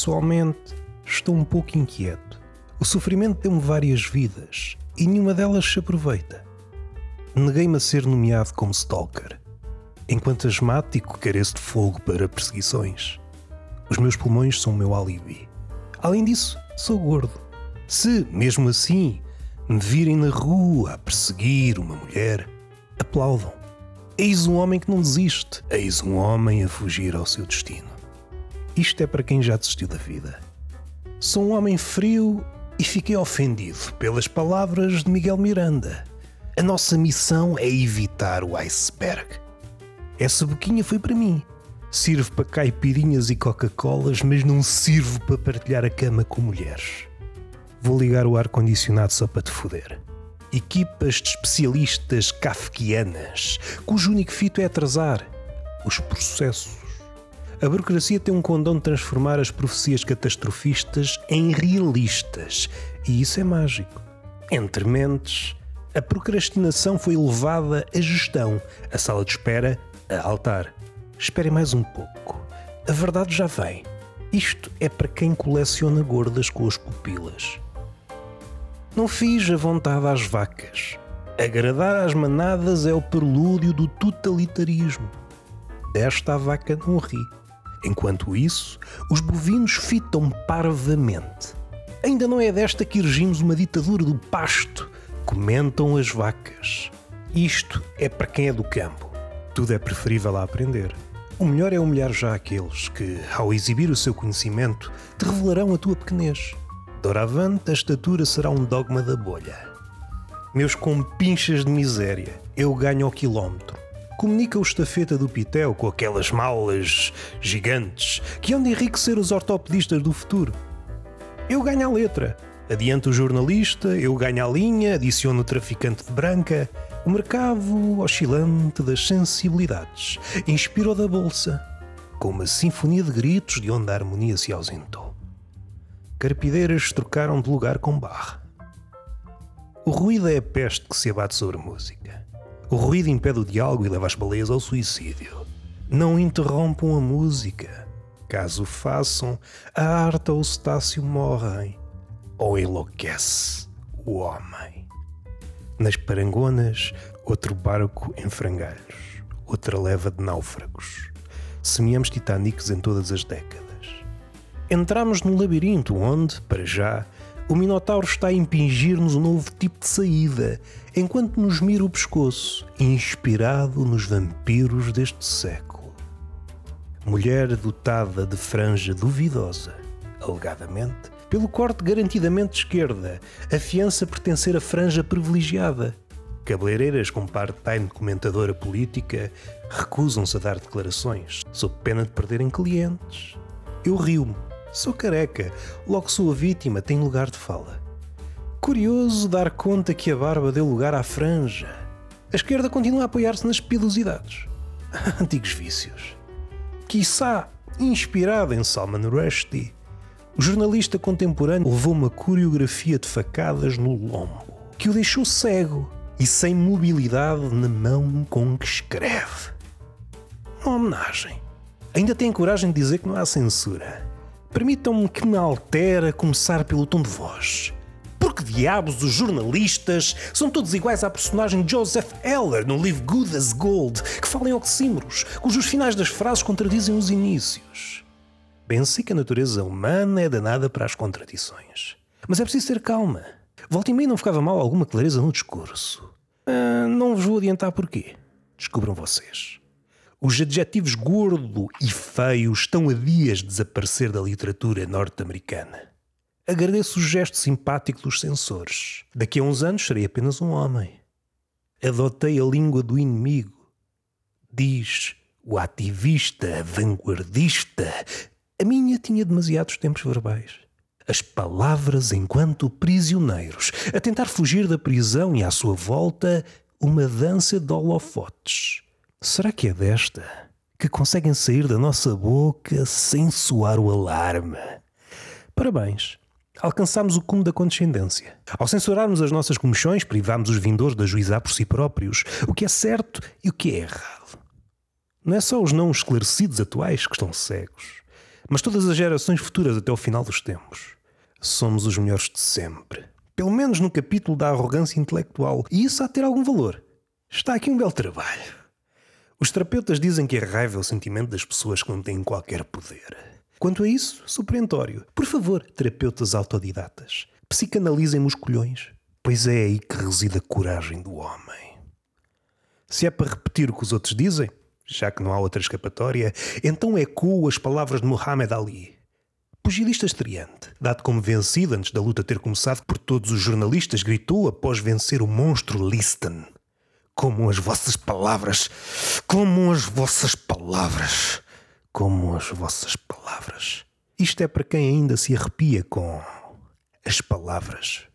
Pessoalmente, estou um pouco inquieto. O sofrimento deu-me várias vidas e nenhuma delas se aproveita. Neguei-me a ser nomeado como stalker. Enquanto asmático, careço de fogo para perseguições. Os meus pulmões são o meu alibi. Além disso, sou gordo. Se, mesmo assim, me virem na rua a perseguir uma mulher, aplaudam. Eis um homem que não desiste. Eis um homem a fugir ao seu destino. Isto é para quem já desistiu da vida. Sou um homem frio e fiquei ofendido pelas palavras de Miguel Miranda. A nossa missão é evitar o iceberg. Essa boquinha foi para mim. Sirvo para caipirinhas e Coca-Colas, mas não sirvo para partilhar a cama com mulheres. Vou ligar o ar-condicionado só para te foder. Equipas de especialistas kafkianas, cujo único fito é atrasar os processos. A burocracia tem um condão de transformar as profecias catastrofistas em realistas, e isso é mágico. Entre mentes, a procrastinação foi levada à gestão, a sala de espera a altar. Esperem mais um pouco. A verdade já vem. Isto é para quem coleciona gordas com as pupilas. Não fiz a vontade às vacas. Agradar às manadas é o prelúdio do totalitarismo. Desta a vaca não ri. Enquanto isso, os bovinos fitam parvamente. Ainda não é desta que erigimos uma ditadura do pasto, comentam as vacas. Isto é para quem é do campo. Tudo é preferível a aprender. O melhor é humilhar já aqueles que, ao exibir o seu conhecimento, te revelarão a tua pequenez. Doravante, a estatura será um dogma da bolha. Meus compinchas de miséria, eu ganho ao quilómetro. Comunica o estafeta do Pitel com aquelas malas gigantes que hão de enriquecer os ortopedistas do futuro. Eu ganho a letra. Adianta o jornalista, eu ganho a linha, adiciono o traficante de branca. O mercado oscilante das sensibilidades inspirou da bolsa, com uma sinfonia de gritos de onde a harmonia se ausentou carpideiras trocaram de lugar com barra. O ruído é a peste que se abate sobre música. O ruído impede o diálogo e leva as baleias ao suicídio. Não interrompam a música. Caso façam, a arte ou o cetáceo morrem. Ou enlouquece o homem. Nas parangonas, outro barco em frangalhos. Outra leva de náufragos. Semeamos titânicos em todas as décadas. Entramos num labirinto onde, para já, o Minotauro está a impingir-nos um novo tipo de saída, enquanto nos mira o pescoço, inspirado nos vampiros deste século. Mulher dotada de franja duvidosa, alegadamente, pelo corte garantidamente de esquerda, afiança pertencer à franja privilegiada. Cabeleireiras com part-time comentadora política recusam-se a dar declarações, sob pena de perderem clientes. Eu rio-me Sou careca, logo sou a vítima, tenho lugar de fala. Curioso dar conta que a barba deu lugar à franja. A esquerda continua a apoiar-se nas pilosidades. Antigos vícios. Quiçá, inspirado em Salman Rushdie, o jornalista contemporâneo levou uma coreografia de facadas no lombo, que o deixou cego e sem mobilidade na mão com que escreve. Uma homenagem. Ainda tem coragem de dizer que não há censura. Permitam-me que me altere a começar pelo tom de voz. Porque diabos os jornalistas são todos iguais à personagem Joseph Heller no livro Good as Gold, que fala em oxímoros, cujos finais das frases contradizem os inícios. Bem sei que a natureza humana é danada para as contradições. Mas é preciso ter calma. Volta e não ficava mal alguma clareza no discurso. Ah, não vos vou adiantar porquê. Descubram vocês. Os adjetivos gordo e feio estão a dias de desaparecer da literatura norte-americana. Agradeço o gesto simpático dos censores. Daqui a uns anos serei apenas um homem. Adotei a língua do inimigo. Diz o ativista, vanguardista. A minha tinha demasiados tempos verbais. As palavras enquanto prisioneiros, a tentar fugir da prisão e à sua volta uma dança de holofotes Será que é desta que conseguem sair da nossa boca sem soar o alarme? Parabéns! Alcançámos o cume da condescendência. Ao censurarmos as nossas comissões, privámos os vindores de ajuizar por si próprios o que é certo e o que é errado. Não é só os não esclarecidos atuais que estão cegos, mas todas as gerações futuras até o final dos tempos. Somos os melhores de sempre. Pelo menos no capítulo da arrogância intelectual. E isso há de ter algum valor. Está aqui um belo trabalho. Os terapeutas dizem que a raiva é o sentimento das pessoas que não têm qualquer poder. Quanto a isso, suprentório. Por favor, terapeutas autodidatas, psicanalizem-me os colhões, pois é aí que reside a coragem do homem. Se é para repetir o que os outros dizem, já que não há outra escapatória, então ecoo as palavras de Muhammad Ali. Pugilista estreante, dado como vencido antes da luta ter começado por todos os jornalistas, gritou após vencer o monstro Liston. Como as vossas palavras, como as vossas palavras, como as vossas palavras. Isto é para quem ainda se arrepia com as palavras.